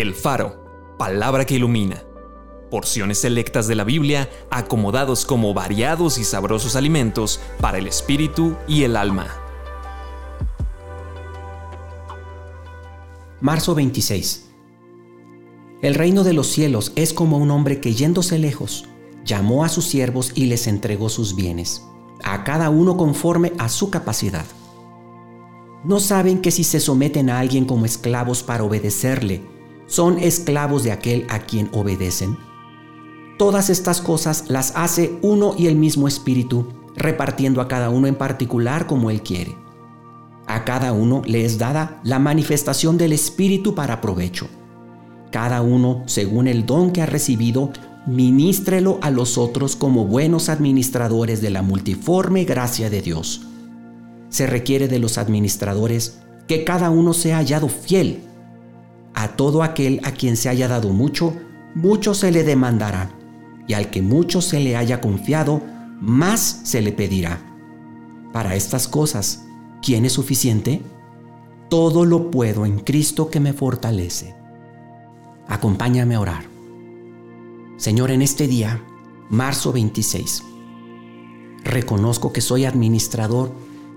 El Faro, palabra que ilumina. Porciones selectas de la Biblia acomodados como variados y sabrosos alimentos para el espíritu y el alma. Marzo 26. El reino de los cielos es como un hombre que yéndose lejos, llamó a sus siervos y les entregó sus bienes, a cada uno conforme a su capacidad. ¿No saben que si se someten a alguien como esclavos para obedecerle, son esclavos de aquel a quien obedecen? Todas estas cosas las hace uno y el mismo Espíritu, repartiendo a cada uno en particular como Él quiere. A cada uno le es dada la manifestación del Espíritu para provecho. Cada uno, según el don que ha recibido, ministrelo a los otros como buenos administradores de la multiforme gracia de Dios se requiere de los administradores que cada uno sea hallado fiel. A todo aquel a quien se haya dado mucho, mucho se le demandará, y al que mucho se le haya confiado, más se le pedirá. Para estas cosas, ¿quién es suficiente? Todo lo puedo en Cristo que me fortalece. Acompáñame a orar. Señor, en este día, marzo 26, reconozco que soy administrador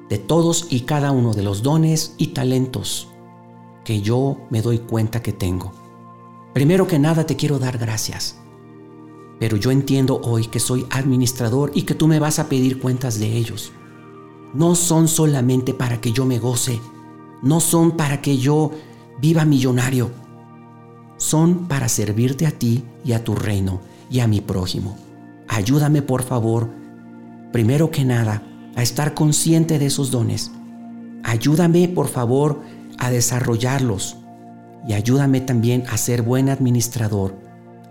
de todos y cada uno de los dones y talentos que yo me doy cuenta que tengo. Primero que nada te quiero dar gracias, pero yo entiendo hoy que soy administrador y que tú me vas a pedir cuentas de ellos. No son solamente para que yo me goce, no son para que yo viva millonario, son para servirte a ti y a tu reino y a mi prójimo. Ayúdame por favor, primero que nada, a estar consciente de esos dones. Ayúdame, por favor, a desarrollarlos y ayúdame también a ser buen administrador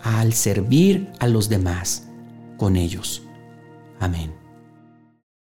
al servir a los demás con ellos. Amén.